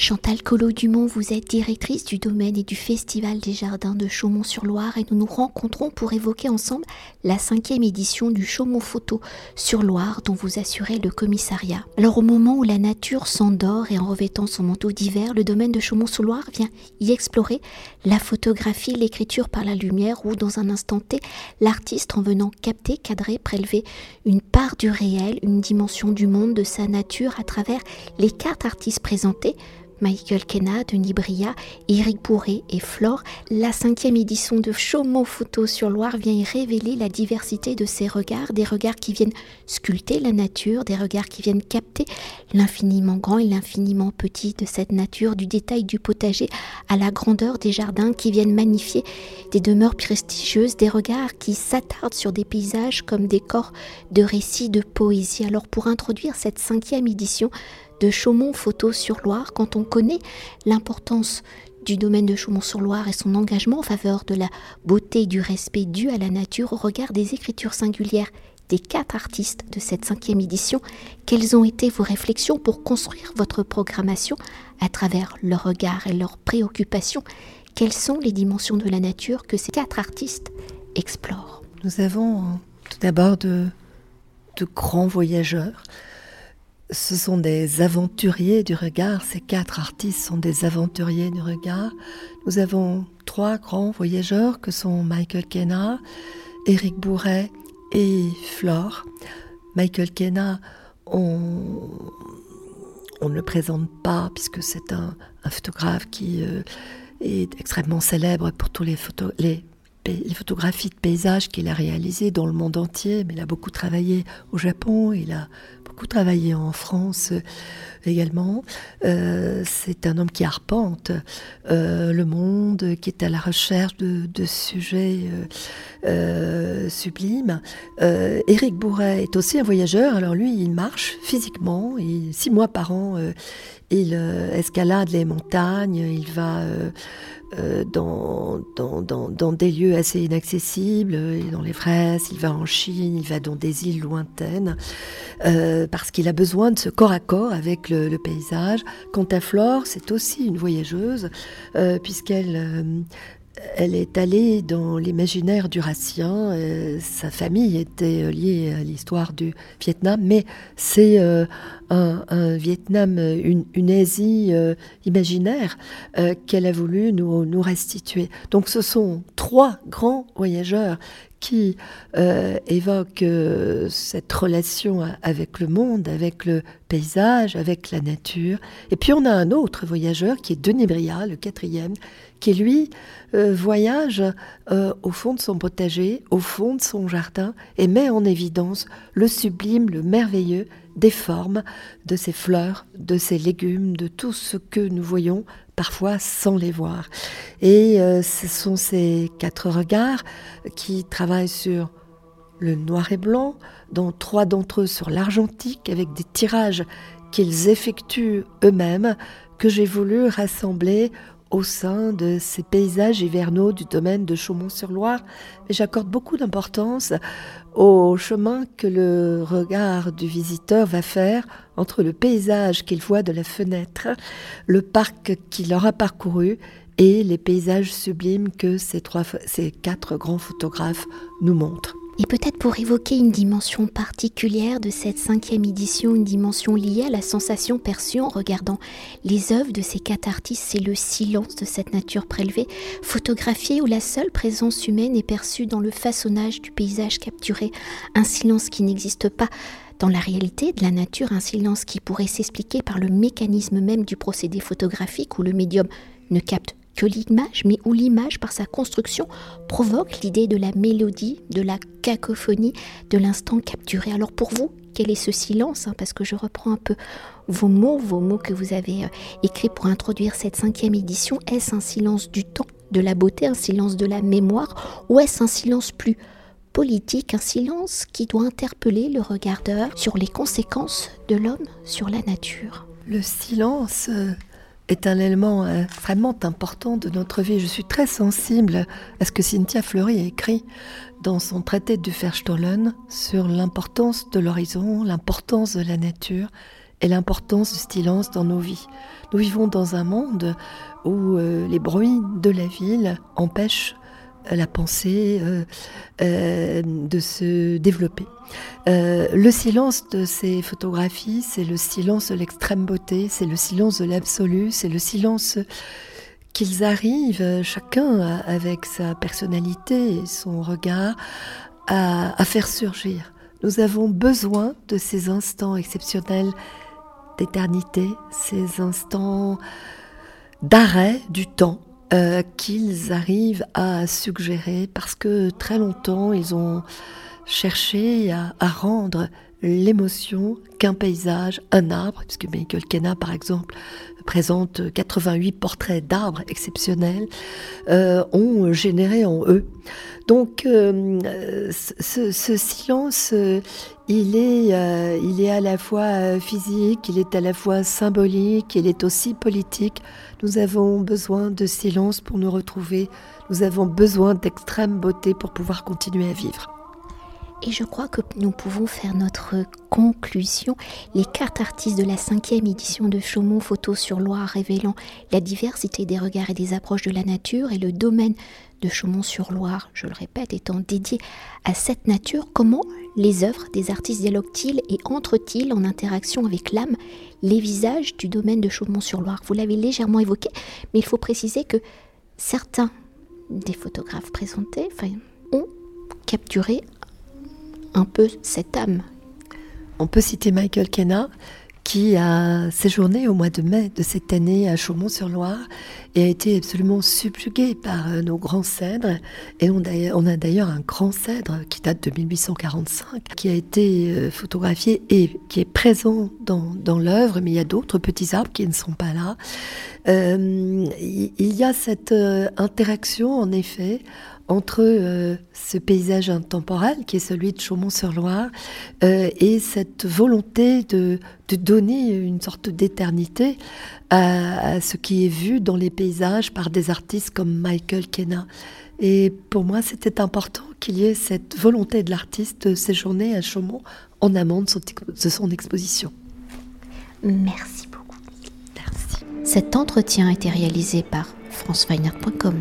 Chantal Collot-Dumont, vous êtes directrice du domaine et du Festival des Jardins de Chaumont-sur-Loire et nous nous rencontrons pour évoquer ensemble la cinquième édition du Chaumont Photo sur Loire dont vous assurez le commissariat. Alors au moment où la nature s'endort et en revêtant son manteau d'hiver, le domaine de Chaumont-sur-Loire vient y explorer la photographie, l'écriture par la lumière ou dans un instant T, l'artiste en venant capter, cadrer, prélever une part du réel, une dimension du monde, de sa nature à travers les cartes artistes présentées, Michael Kenna, Denis Bria, Eric Bourré et Flore, la cinquième édition de Chaumont Photo sur Loire vient y révéler la diversité de ces regards, des regards qui viennent sculpter la nature, des regards qui viennent capter l'infiniment grand et l'infiniment petit de cette nature, du détail du potager à la grandeur des jardins qui viennent magnifier des demeures prestigieuses, des regards qui s'attardent sur des paysages comme des corps de récits de poésie. Alors pour introduire cette cinquième édition, de Chaumont Photo sur Loire quand on connaît l'importance du domaine de Chaumont-sur-Loire et son engagement en faveur de la beauté et du respect dû à la nature au regard des écritures singulières des quatre artistes de cette cinquième édition, quelles ont été vos réflexions pour construire votre programmation à travers leur regard et leurs préoccupations? Quelles sont les dimensions de la nature que ces quatre artistes explorent? Nous avons tout d'abord de, de grands voyageurs ce sont des aventuriers du regard. Ces quatre artistes sont des aventuriers du regard. Nous avons trois grands voyageurs que sont Michael Kenna, Eric Bourret et Flore. Michael Kenna, on, ne le présente pas puisque c'est un, photographe qui euh, est extrêmement célèbre pour tous les, photographies de paysages qu'il a réalisées dans le monde entier, mais il a beaucoup travaillé au Japon, travaillé en France euh, également. Euh, c'est un homme qui arpente euh, le monde, qui est à la recherche de, sujets sublimes. Éric Bourret est aussi un voyageur, alors lui, il marche physiquement, et six mois par an, il escalade les montagnes, il va euh, dans, dans, dans, des lieux assez inaccessibles, dans les fraises, il va en Chine, il va dans des îles lointaines, euh, parce qu'il a besoin de ce corps à corps avec le, paysage. Quant à Flore, c'est aussi une voyageuse, euh, puisqu'elle elle est allée dans l'imaginaire du Ratien. sa famille était liée à l'histoire du Vietnam, mais c'est un, Vietnam, une, Asie euh, imaginaire euh, qu'elle a voulu nous, restituer. Donc ce sont trois grands voyageurs qui euh, évoquent cette relation avec le monde, avec le paysage, avec la nature. Et puis on a un autre voyageur qui est Denis Bria, le quatrième, qui lui voyage au fond de son potager, au fond de son jardin, et met en évidence le sublime, le merveilleux des formes, de ces fleurs, de ces légumes, de tout ce que nous voyons parfois sans les voir. Et euh, ce sont ces quatre regards qui travaillent sur le noir et blanc, dont trois d'entre eux sur l'argentique, avec des tirages qu'ils effectuent eux-mêmes, que j'ai voulu rassembler au sein de ces paysages hivernaux du domaine de Chaumont-sur-Loire. J'accorde beaucoup d'importance au chemin que le regard du visiteur va faire entre le paysage qu'il voit de la fenêtre, le parc qu'il aura parcouru et les paysages sublimes que ces, trois, ces quatre grands photographes nous montrent. Et peut-être pour évoquer une dimension particulière de cette cinquième édition, une dimension liée à la sensation perçue en regardant les œuvres de ces quatre artistes, c'est le silence de cette nature prélevée, photographiée où la seule présence humaine est perçue dans le façonnage du paysage capturé, un silence qui n'existe pas dans la réalité de la nature, un silence qui pourrait s'expliquer par le mécanisme même du procédé photographique où le médium ne capte que l'image, mais où l'image, par sa construction, provoque l'idée de la mélodie, de la cacophonie, de l'instant capturé. Alors pour vous, quel est ce silence hein, Parce que je reprends un peu vos mots, vos mots que vous avez euh, écrits pour introduire cette cinquième édition. Est-ce un silence du temps, de la beauté, un silence de la mémoire, ou est-ce un silence plus politique, un silence qui doit interpeller le regardeur sur les conséquences de l'homme sur la nature? Le silence euh, est un élément extrêmement important de notre vie. Je suis très sensible à ce que Cynthia Fleury a écrit dans son traité du Verstollen sur l'importance de l'horizon, l'importance de la nature et l'importance du silence dans nos vies. Nous vivons dans un monde où euh, les bruits de la ville empêchent la pensée euh, euh, de se développer. le silence de ces photographies, c'est le silence de l'extrême beauté, c'est le silence de l'absolu, c'est le silence qu'ils arrivent, chacun avec sa personnalité et son regard, à faire surgir. Nous avons besoin de ces instants exceptionnels d'éternité, ces instants d'arrêt du temps euh, qu'ils arrivent à suggérer parce que très longtemps ils ont cherché à, rendre l'émotion qu'un paysage, un arbre, puisque Michael Kenna par exemple présente 88 portraits d'arbres exceptionnels, euh, ont généré en eux. Donc euh, ce, silence, il, est, il est à la fois physique, il est à la fois symbolique, il est aussi politique. Nous avons besoin de silence pour nous retrouver. Nous avons besoin d'extrême beauté pour pouvoir continuer à vivre. Et je crois que nous pouvons faire notre conclusion. Les cartes artistes de la cinquième édition de Chaumont Photos sur Loire révélant la diversité des regards et des approches de la nature et le domaine de Chaumont-sur-Loire, je le répète, étant dédié à cette nature, comment les œuvres des artistes dialoguent-ils et entrent-ils en interaction avec l'âme les visages du domaine de Chaumont-sur-Loire. Vous l'avez légèrement évoqué, mais il faut préciser que certains des photographes présentés ont capturé un peu cette âme. On peut citer Michael Kenna, qui a séjourné au mois de mai de cette année à Chaumont-sur-Loire et a été absolument subjugué par euh, nos grands cèdres. Et on a, d'ailleurs un grand cèdre qui date de 1845, qui a été euh, photographié et qui est présent dans, l'œuvre, mais il y a d'autres petits arbres qui ne sont pas là. Euh, il y a cette interaction, en effet, entre euh, ce paysage intemporel qui est celui de Chaumont-sur-Loire euh, et cette volonté de, donner une sorte d'éternité à, ce qui est vu dans les paysages par des artistes comme Michael Kenna. Et pour moi, c'était important qu'il y ait cette volonté de l'artiste de séjourner à Chaumont en amont de son, de son exposition. Merci beaucoup. Merci. Cet entretien a été réalisé par franceweiner.com.